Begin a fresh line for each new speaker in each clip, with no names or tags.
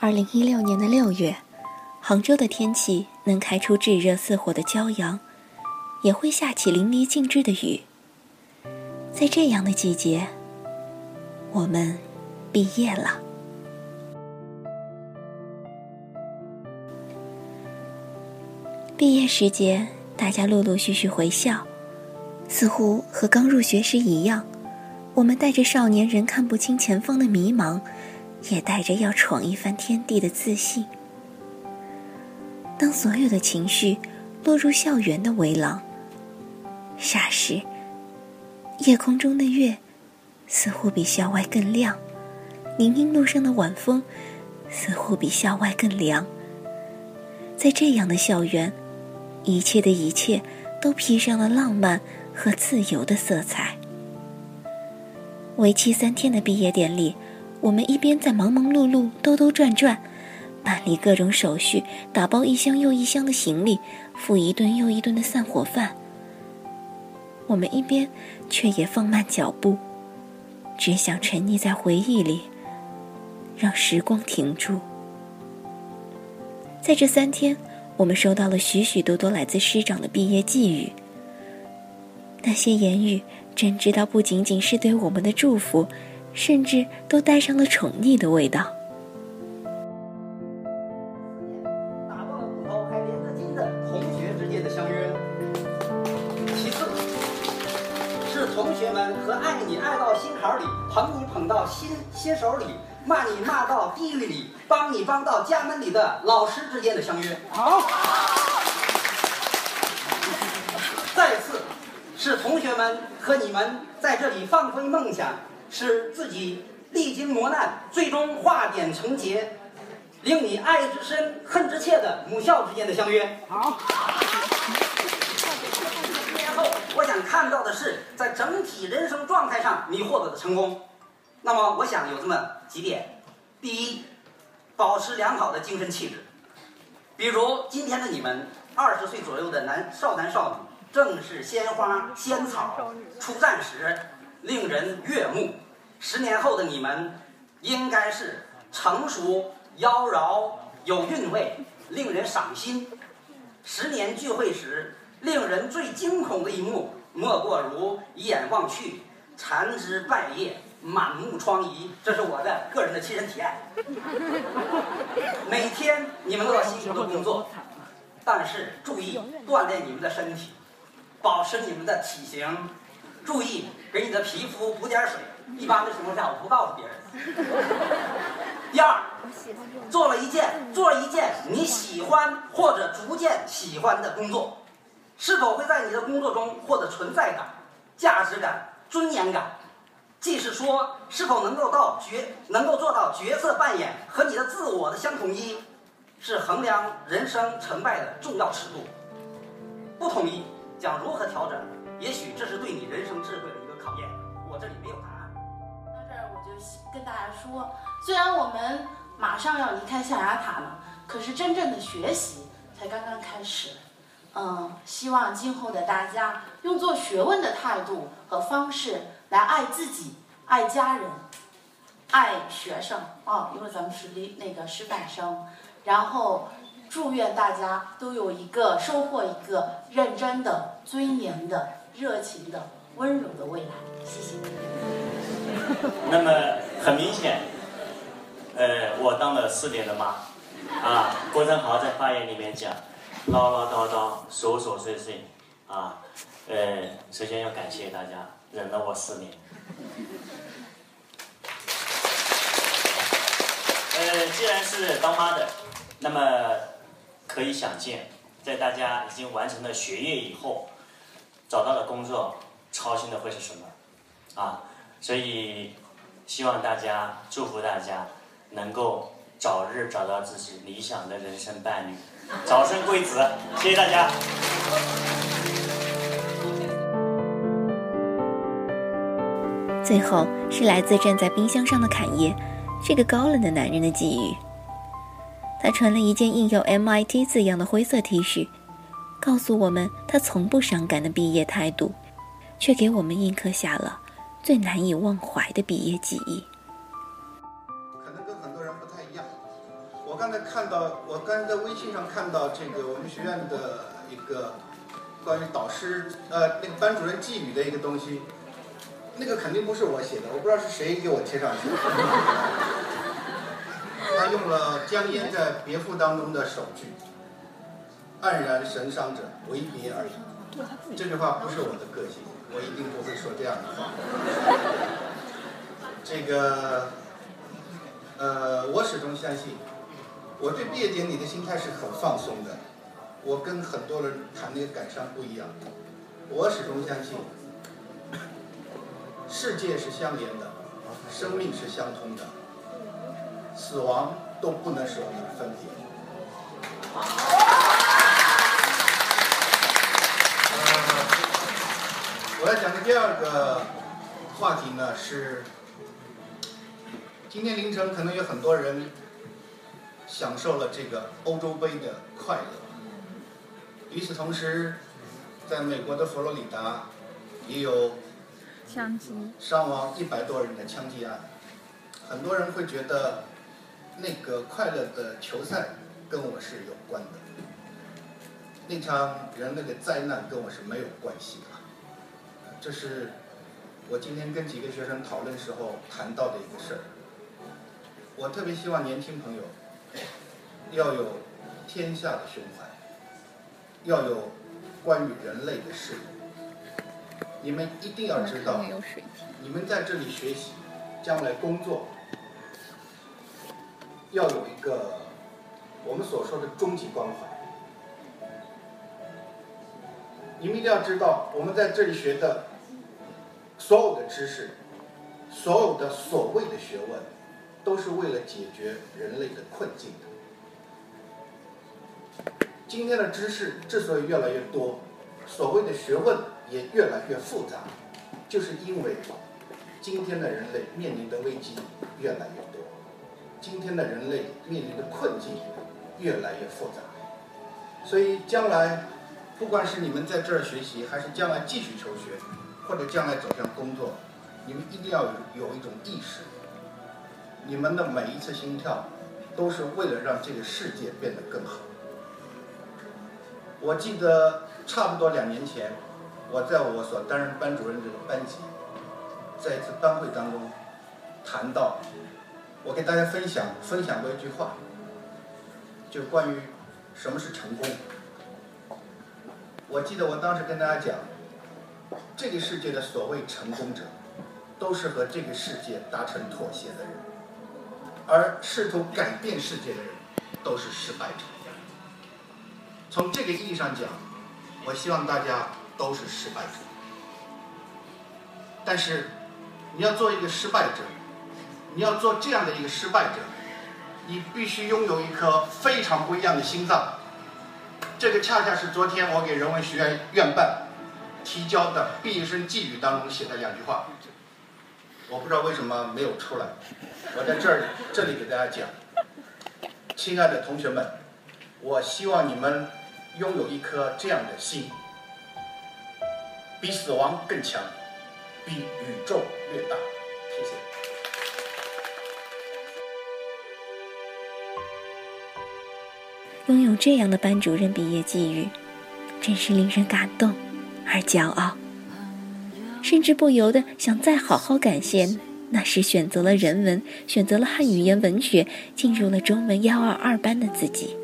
二零一六年的六月，杭州的天气能开出炙热似火的骄阳，也会下起淋漓尽致的雨。在这样的季节，我们毕业了。毕业时节，大家陆陆续续回校，似乎和刚入学时一样，我们带着少年人看不清前方的迷茫。也带着要闯一番天地的自信。当所有的情绪落入校园的围廊，霎时，夜空中的月似乎比校外更亮，林荫路上的晚风似乎比校外更凉。在这样的校园，一切的一切都披上了浪漫和自由的色彩。为期三天的毕业典礼。我们一边在忙忙碌碌、兜兜转转，办理各种手续，打包一箱又一箱的行李，付一顿又一顿的散伙饭。我们一边却也放慢脚步，只想沉溺在回忆里，让时光停住。在这三天，我们收到了许许多多来自师长的毕业寄语。那些言语，真知道不仅仅是对我们的祝福。甚至都带上了宠溺的味道。
打爆了骨头还连着筋的同学之间的相约。其次，是同学们和爱你爱到心坎里、捧你捧到心心手里、骂你骂到地狱里、帮你帮到家门里的老师之间的相约。好。再次，是同学们和你们在这里放飞梦想。使自己历经磨难，最终化茧成蝶，令你爱之深、恨之切的母校之间的相约。好。一年后，我想看到的是，在整体人生状态上你获得的成功。那么，我想有这么几点：第一，保持良好的精神气质。比如今天的你们，二十岁左右的男少男少女，正是鲜花仙草出绽时，令人悦目。十年后的你们，应该是成熟、妖娆、有韵味、令人赏心。十年聚会时，令人最惊恐的一幕，莫过如一眼望去，残枝败叶，满目疮痍。这是我的个人的亲身体验。每天你们都要辛苦的工作，但是注意锻炼你们的身体，保持你们的体型，注意给你的皮肤补点水。一般的情况下，我不告诉别人。第二，做了一件做一件你喜欢或者逐渐喜欢的工作，是否会在你的工作中获得存在感、价值感、尊严感？即是说，是否能够到角能够做到角色扮演和你的自我的相统一，是衡量人生成败的重要尺度。不统一，将如何调整？也许这是对你人生智慧的一个考验。我这里没有答案。
到这儿我就跟大家说，虽然我们马上要离开象牙塔了，可是真正的学习才刚刚开始。嗯，希望今后的大家用做学问的态度和方式来爱自己、爱家人、爱学生啊，因为咱们是那个师范生。然后，祝愿大家都有一个收获一个认真的、尊严的、热情的、温柔的未来。谢谢。
那么很明显，呃，我当了四年的妈，啊，郭振豪在发言里面讲，唠唠叨叨，琐琐碎碎，啊，呃，首先要感谢大家忍了我四年。呃，既然是当妈的，那么可以想见，在大家已经完成了学业以后，找到了工作，操心的会是什么？啊？所以，希望大家祝福大家能够早日找到自己理想的人生伴侣，早生贵子。谢谢大家。
最后是来自站在冰箱上的侃爷，这个高冷的男人的寄语。他穿了一件印有 MIT 字样的灰色 T 恤，告诉我们他从不伤感的毕业态度。却给我们印刻下了最难以忘怀的毕业记忆。
可能跟很多人不太一样。我刚才看到，我刚才在微信上看到这个我们学院的一个关于导师呃那个班主任寄语的一个东西，那个肯定不是我写的，我不知道是谁给我贴上去的。他用了江淹在《别赋》当中的首句：“黯然神伤者，唯别而已。”这句话不是我的个性，我一定不会说这样的话。这个，呃，我始终相信，我对毕业典礼的心态是很放松的。我跟很多人谈那个感伤不一样，我始终相信，世界是相连的，生命是相通的，死亡都不能使我们分别。我要讲的第二个话题呢是，今天凌晨可能有很多人享受了这个欧洲杯的快乐。与此同时，在美国的佛罗里达也有
枪击
伤亡一百多人的枪击案。很多人会觉得那个快乐的球赛跟我是有关的，那场人类的灾难跟我是没有关系的。这是我今天跟几个学生讨论时候谈到的一个事儿。我特别希望年轻朋友要有天下的胸怀，要有关于人类的视野。你们一定要知道，你们在这里学习，将来工作要有一个我们所说的终极关怀。你们一定要知道，我们在这里学的。所有的知识，所有的所谓的学问，都是为了解决人类的困境的。今天的知识之所以越来越多，所谓的学问也越来越复杂，就是因为今天的人类面临的危机越来越，今天的人类面临的困境越来越复杂。所以将来，不管是你们在这儿学习，还是将来继续求学。或者将来走向工作，你们一定要有有一种意识，你们的每一次心跳，都是为了让这个世界变得更好。我记得差不多两年前，我在我所担任班主任这个班级，在一次班会当中，谈到，我给大家分享分享过一句话，就关于什么是成功。我记得我当时跟大家讲。这个世界的所谓成功者，都是和这个世界达成妥协的人，而试图改变世界的人，都是失败者。从这个意义上讲，我希望大家都是失败者。但是，你要做一个失败者，你要做这样的一个失败者，你必须拥有一颗非常不一样的心脏。这个恰恰是昨天我给人文学院院办。提交的毕业生寄语当中写的两句话，我不知道为什么没有出来。我在这儿这里给大家讲，亲爱的同学们，我希望你们拥有一颗这样的心，比死亡更强，比宇宙越大。谢谢。
拥有这样的班主任毕业寄语，真是令人感动。而骄傲，甚至不由得想再好好感谢那时选择了人文、选择了汉语言文学、进入了中文幺二二班的自己。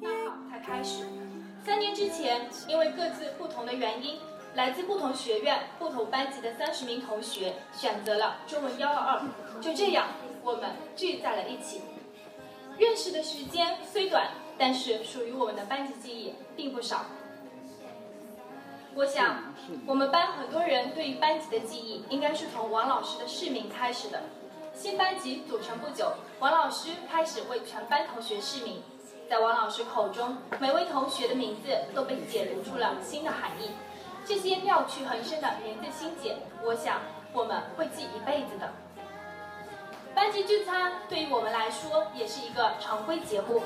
大考才开始，三年之前，因为各自不同的原因，来自不同学院、不同班级的三十名同学选择了中文幺二二，就这样，我们聚在了一起。认识的时间虽短，但是属于我们的班级记忆并不少。我想，我们班很多人对于班级的记忆，应该是从王老师的市名开始的。新班级组成不久，王老师开始为全班同学示名。在王老师口中，每位同学的名字都被解读出了新的含义。这些妙趣横生的名字新解，我想我们会记一辈子的。班级聚餐对于我们来说也是一个常规节目。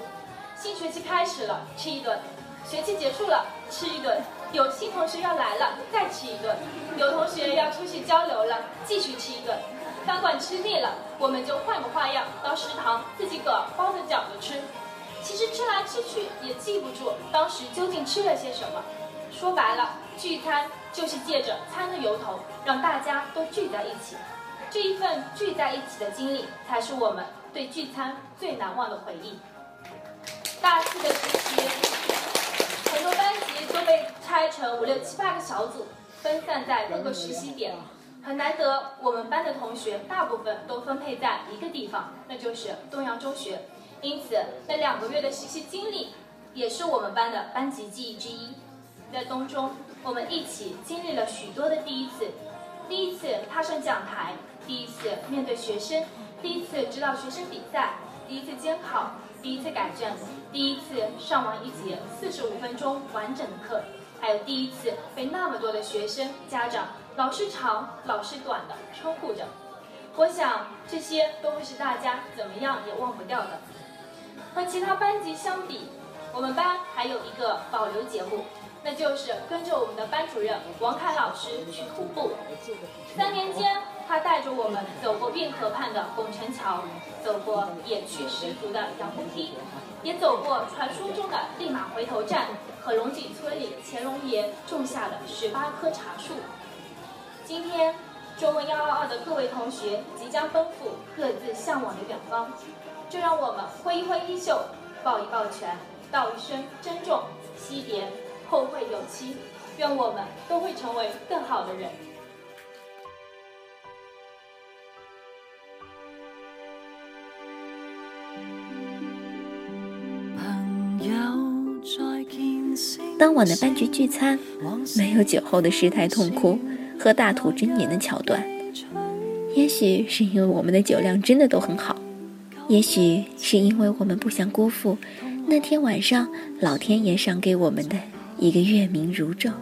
新学期开始了，吃一顿；学期结束了，吃一顿。有新同学要来了，再吃一顿；有同学要出去交流了，继续吃一顿。饭馆吃腻了，我们就换个花样，到食堂自己个包着饺子吃。其实吃来吃去也记不住当时究竟吃了些什么。说白了，聚餐就是借着餐的由头，让大家都聚在一起。这一份聚在一起的经历，才是我们对聚餐最难忘的回忆。大四的时期，很多班级都被拆成五六七八个小组，分散在各个实习点。很难得，我们班的同学大部分都分配在一个地方，那就是东阳中学。因此，那两个月的实习经历，也是我们班的班级记忆之一。在东中，我们一起经历了许多的第一次：第一次踏上讲台，第一次面对学生，第一次指导学生比赛，第一次监考，第一次改正，第一次上完一节四十五分钟完整的课，还有第一次被那么多的学生、家长。老师长，老师短的称呼着，我想这些都会是大家怎么样也忘不掉的。和其他班级相比，我们班还有一个保留节目，那就是跟着我们的班主任王凯老师去徒步。三年间，他带着我们走过运河畔的拱宸桥，走过野趣十足的杨公堤，也走过传说中的立马回头站和龙井村里乾隆爷种下的十八棵茶树。今天，中文幺二二的各位同学即将奔赴各自向往的远方，就让我们挥一挥衣袖，抱一抱拳，道一声珍重，惜别，后会有期。愿我们都会成为更好的人。
当晚的班级聚餐，没有酒后的失态痛哭。和大吐真言的桥段，也许是因为我们的酒量真的都很好，也许是因为我们不想辜负那天晚上老天爷赏给我们的一个月明如昼。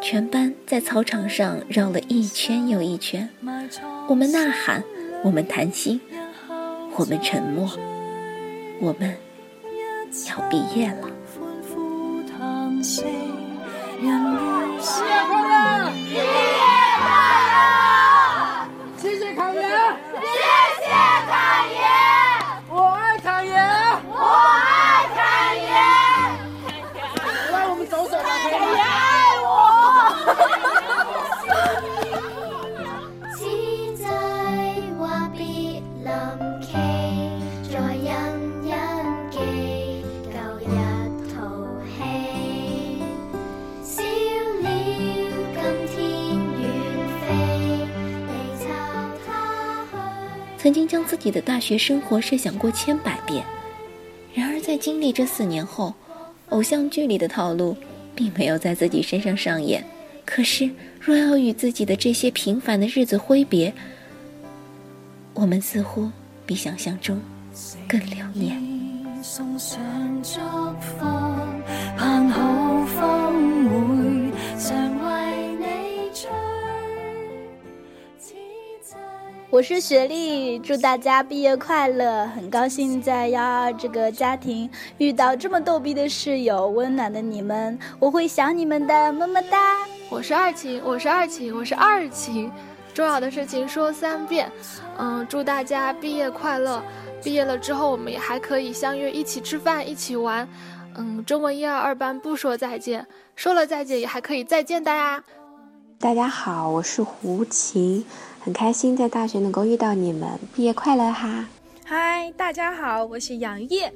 全班在操场上绕了一圈又一圈，我们呐喊，我们谈心，我们沉默，我们要毕业了。曾经将自己的大学生活设想过千百遍，然而在经历这四年后，偶像剧里的套路并没有在自己身上上演。可是，若要与自己的这些平凡的日子挥别，我们似乎比想象中更留念。
我是雪莉，祝大家毕业快乐！很高兴在幺二这个家庭遇到这么逗逼的室友，温暖的你们，我会想你们的，么么哒！
我是二晴，我是二晴，我是二晴，重要的事情说三遍，嗯，祝大家毕业快乐！毕业了之后，我们也还可以相约一起吃饭，一起玩，嗯，中文一二二班不说再见，说了再见也还可以再见的呀！
大家好，我是胡琴。很开心在大学能够遇到你们，毕业快乐哈！
嗨，大家好，我是杨烨，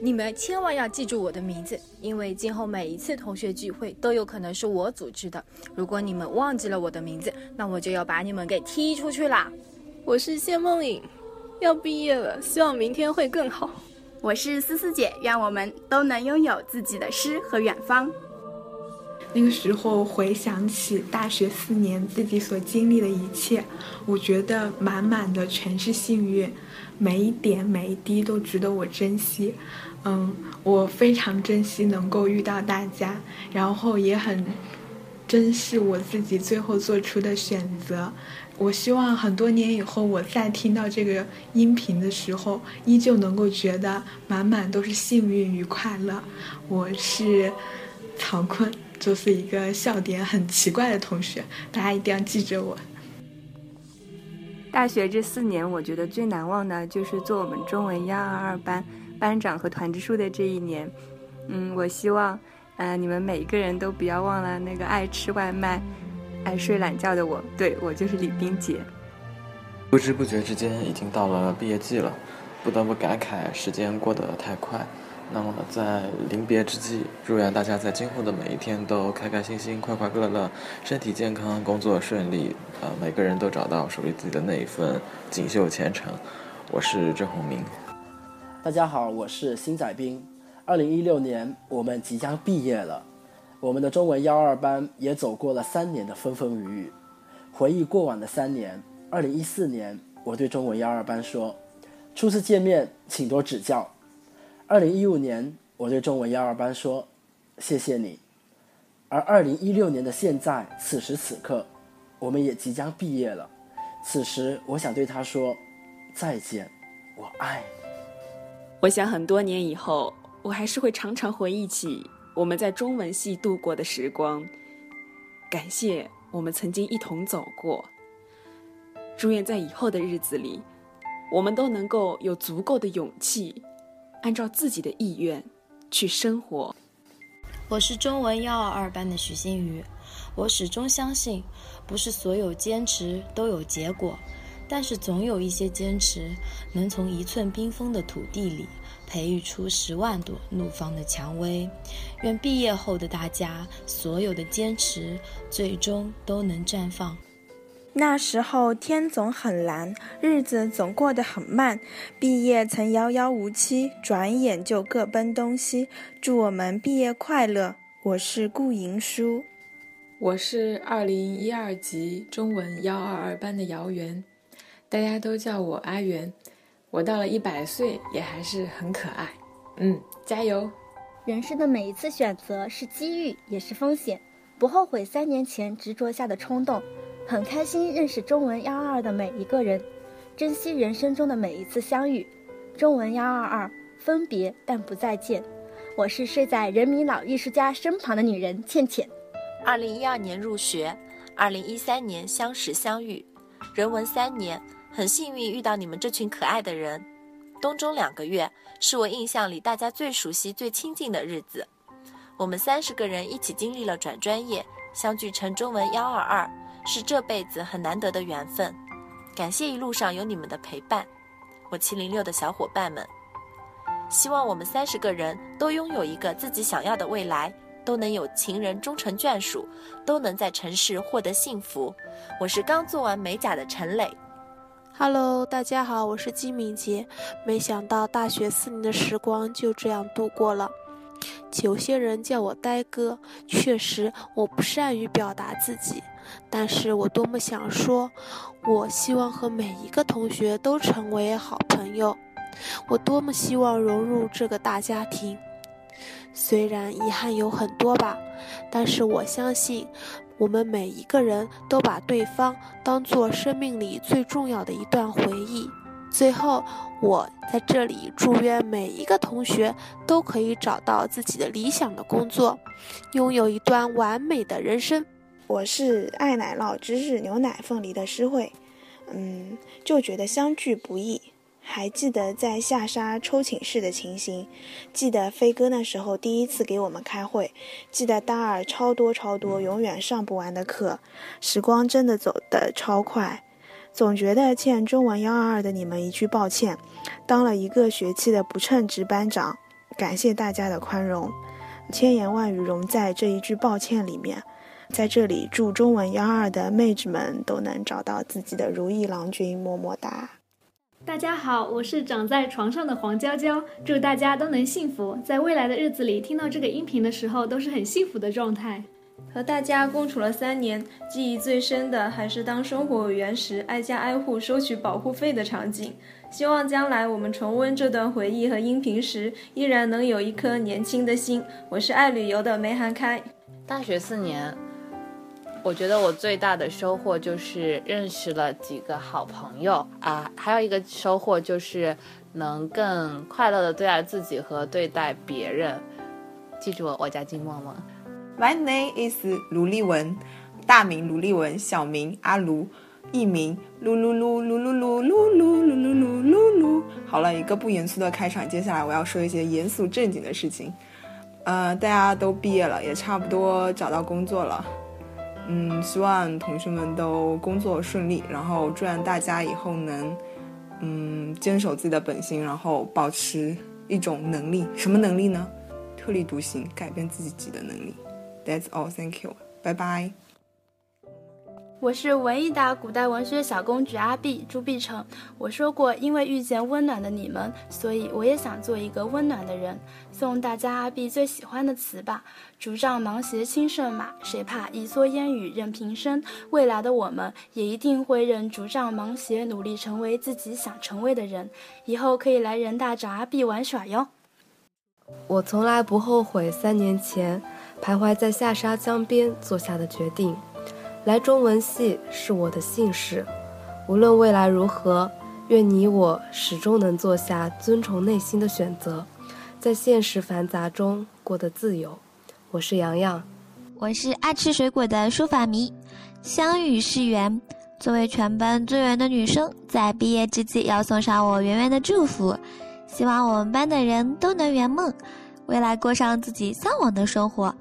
你们千万要记住我的名字，因为今后每一次同学聚会都有可能是我组织的。如果你们忘记了我的名字，那我就要把你们给踢出去啦！
我是谢梦颖，要毕业了，希望明天会更好。
我是思思姐，愿我们都能拥有自己的诗和远方。
那个时候回想起大学四年自己所经历的一切，我觉得满满的全是幸运，每一点每一滴都值得我珍惜。嗯，我非常珍惜能够遇到大家，然后也很珍视我自己最后做出的选择。我希望很多年以后，我再听到这个音频的时候，依旧能够觉得满满都是幸运与快乐。我是曹坤，就是一个笑点很奇怪的同学，大家一定要记着我。
大学这四年，我觉得最难忘的就是做我们中文幺二二班班长和团支书的这一年。嗯，我希望，呃，你们每一个人都不要忘了那个爱吃外卖。爱睡懒觉的我，对我就是李冰洁。
不知不觉之间，已经到了毕业季了，不得不感慨时间过得太快。那么在临别之际，祝愿大家在今后的每一天都开开心心、快快乐乐，身体健康，工作顺利。呃，每个人都找到属于自己的那一份锦绣前程。我是郑宏明。
大家好，我是辛载斌。二零一六年，我们即将毕业了。我们的中文幺二班也走过了三年的风风雨雨，回忆过往的三年。二零一四年，我对中文幺二班说：“初次见面，请多指教。”二零一五年，我对中文幺二班说：“谢谢你。”而二零一六年的现在，此时此刻，我们也即将毕业了。此时，我想对他说：“再见，我爱你。”
我想很多年以后，我还是会常常回忆起。我们在中文系度过的时光，感谢我们曾经一同走过。祝愿在以后的日子里，我们都能够有足够的勇气，按照自己的意愿去生活。
我是中文幺二二班的许新宇，我始终相信，不是所有坚持都有结果，但是总有一些坚持能从一寸冰封的土地里。培育出十万朵怒放的蔷薇，愿毕业后的大家所有的坚持最终都能绽放。
那时候天总很蓝，日子总过得很慢，毕业曾遥遥无期，转眼就各奔东西。祝我们毕业快乐！我是顾莹舒，
我是二零一二级中文幺二二班的姚媛，大家都叫我阿媛。我到了一百岁也还是很可爱，嗯，加油！
人生的每一次选择是机遇，也是风险，不后悔三年前执着下的冲动。很开心认识中文幺二二的每一个人，珍惜人生中的每一次相遇。中文幺二二，分别但不再见。我是睡在人民老艺术家身旁的女人倩倩。
二零一二年入学，二零一三年相识相遇，人文三年。很幸运遇到你们这群可爱的人，冬中两个月是我印象里大家最熟悉、最亲近的日子。我们三十个人一起经历了转专业，相聚成中文幺二二，是这辈子很难得的缘分。感谢一路上有你们的陪伴，我七零六的小伙伴们。希望我们三十个人都拥有一个自己想要的未来，都能有情人终成眷属，都能在城市获得幸福。我是刚做完美甲的陈磊。
Hello，大家好，我是金敏杰。没想到大学四年的时光就这样度过了。有些人叫我呆哥，确实我不善于表达自己，但是我多么想说，我希望和每一个同学都成为好朋友。我多么希望融入这个大家庭。虽然遗憾有很多吧，但是我相信。我们每一个人都把对方当做生命里最重要的一段回忆。最后，我在这里祝愿每一个同学都可以找到自己的理想的工作，拥有一段完美的人生。
我是爱奶酪芝士牛奶凤梨的诗慧，嗯，就觉得相聚不易。还记得在下沙抽寝室的情形，记得飞哥那时候第一次给我们开会，记得大二超多超多永远上不完的课，时光真的走得超快，总觉得欠中文幺二二的你们一句抱歉，当了一个学期的不称职班长，感谢大家的宽容，千言万语融在这一句抱歉里面，在这里祝中文幺二的妹纸们都能找到自己的如意郎君，么么哒。
大家好，我是长在床上的黄娇娇，祝大家都能幸福，在未来的日子里听到这个音频的时候都是很幸福的状态。
和大家共处了三年，记忆最深的还是当生活委员时挨家挨户收取保护费的场景。希望将来我们重温这段回忆和音频时，依然能有一颗年轻的心。我是爱旅游的梅涵开。
大学四年，
我觉得我最大的收获就是认识了几个好朋友啊，还有一个收获就是能更快乐的对待自己和对待别人。记住我，我叫金默默。
My name is 卢丽文，大名卢丽文，小名阿卢，艺名噜噜噜噜噜噜噜噜噜噜噜噜噜。好了，一个不严肃的开场，接下来我要说一些严肃正经的事情。呃，大家都毕业了，也差不多找到工作了。嗯，希望同学们都工作顺利，然后祝愿大家以后能，嗯，坚守自己的本心，然后保持一种能力，什么能力呢？特立独行，改变自己己的能力。That's all. Thank you. 拜拜。
我是文艺的古代文学小公举阿碧朱碧城。我说过，因为遇见温暖的你们，所以我也想做一个温暖的人。送大家阿碧最喜欢的词吧：竹杖芒鞋轻胜马，谁怕一蓑烟雨任平生。未来的我们也一定会任竹杖芒鞋，努力成为自己想成为的人。以后可以来人大找阿碧玩耍哟。
我从来不后悔三年前徘徊在下沙江边做下的决定。来中文系是我的幸事，无论未来如何，愿你我始终能做下遵从内心的选择，在现实繁杂中过得自由。我是洋洋，
我是爱吃水果的书法迷，相遇是缘。作为全班最圆的女生，在毕业之际要送上我圆圆的祝福，希望我们班的人都能圆梦，未来过上自己向往的生活。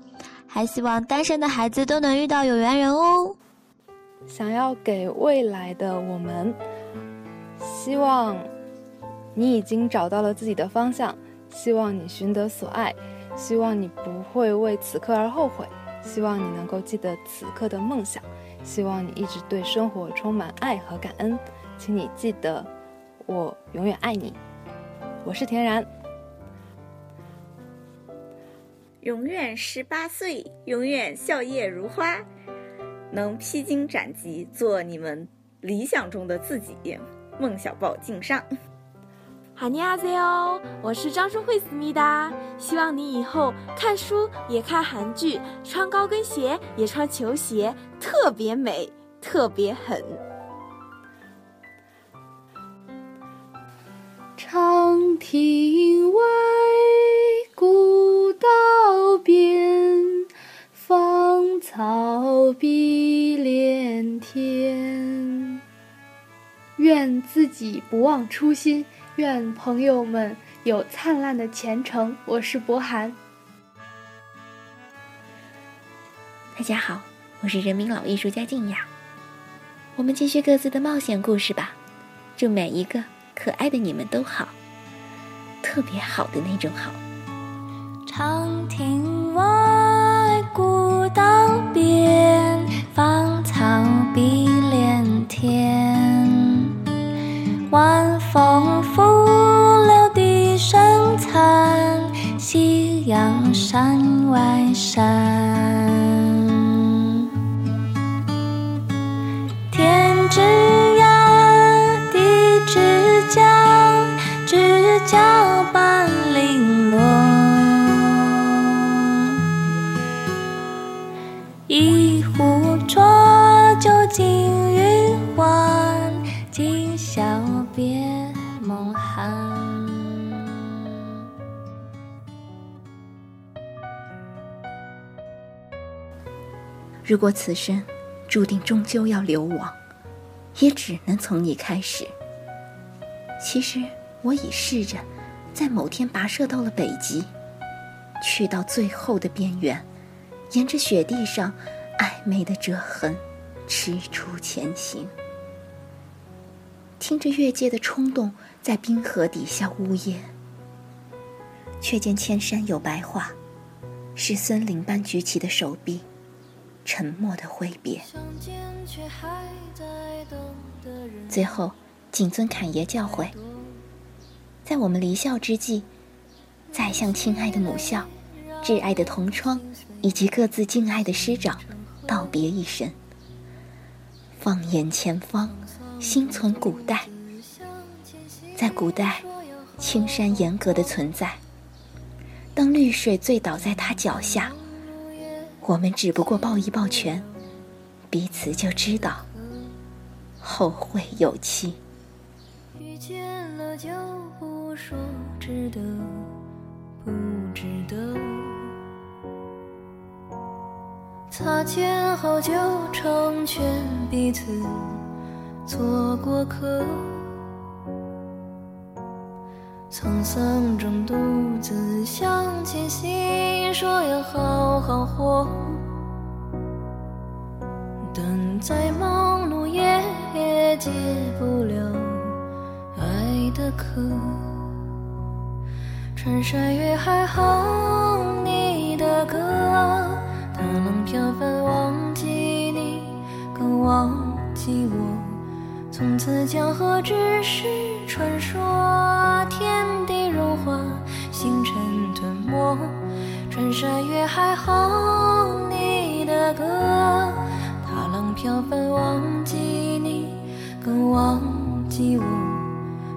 还希望单身的孩子都能遇到有缘人哦。
想要给未来的我们，希望你已经找到了自己的方向，希望你寻得所爱，希望你不会为此刻而后悔，希望你能够记得此刻的梦想，希望你一直对生活充满爱和感恩。请你记得，我永远爱你。我是田然。
永远十八岁，永远笑靥如花，能披荆斩棘，做你们理想中的自己。孟小宝敬上。
哈尼阿塞哦，我是张淑慧思密达，希望你以后看书也看韩剧，穿高跟鞋也穿球鞋，特别美，特别狠。
长亭外，草碧连天。愿自己不忘初心，愿朋友们有灿烂的前程。我是博涵。
大家好，我是人民老艺术家静雅。我们继续各自的冒险故事吧。祝每一个可爱的你们都好，特别好的那种好。
长亭外，古道边，芳草碧连天。晚风拂柳笛声残，夕阳山外山。欢，今宵别梦寒。
如果此生注定终究要流亡，也只能从你开始。其实我已试着，在某天跋涉到了北极，去到最后的边缘。沿着雪地上暧昧的折痕，踟蹰前行。听着越界的冲动在冰河底下呜咽，却见千山有白桦，是森林般举起的手臂，沉默的挥别。最后，谨遵侃爷教诲，在我们离校之际，再向亲爱的母校、挚爱的同窗。以及各自敬爱的师长，道别一声。放眼前方，心存古代。在古代，青山严格的存在。当绿水醉倒在他脚下，我们只不过抱一抱拳，彼此就知道后会有期。
遇见了就不说值得不值得，擦肩后就成全彼此做过客。沧桑中独自向前行，说要好好活。但再忙碌也也解不了爱的渴。穿山越海哼你的歌，大浪飘翻忘记你，更忘记我。从此江河只是传说，天地融化，星辰吞没。穿山越海哼你的歌，大浪飘翻忘记你，更忘记我。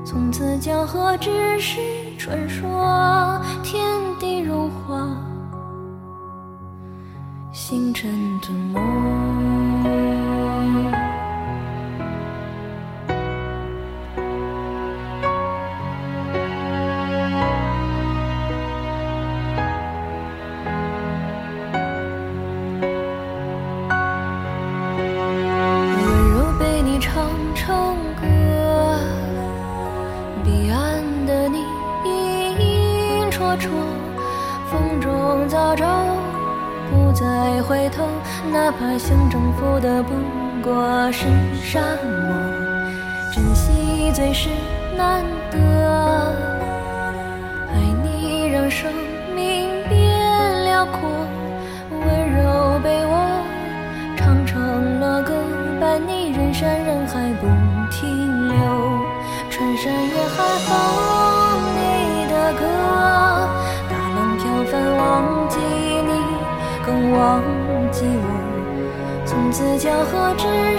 从此江河只是传说，天地融化，清晨的梦。头，哪怕想征服的不过是沙漠，珍惜最是难得，爱你让生命变辽阔，温柔被我。唱成了歌，伴你人山人海不停留。穿山越海哼你的歌，大浪飘翻忘记你，更忘我。从此江河之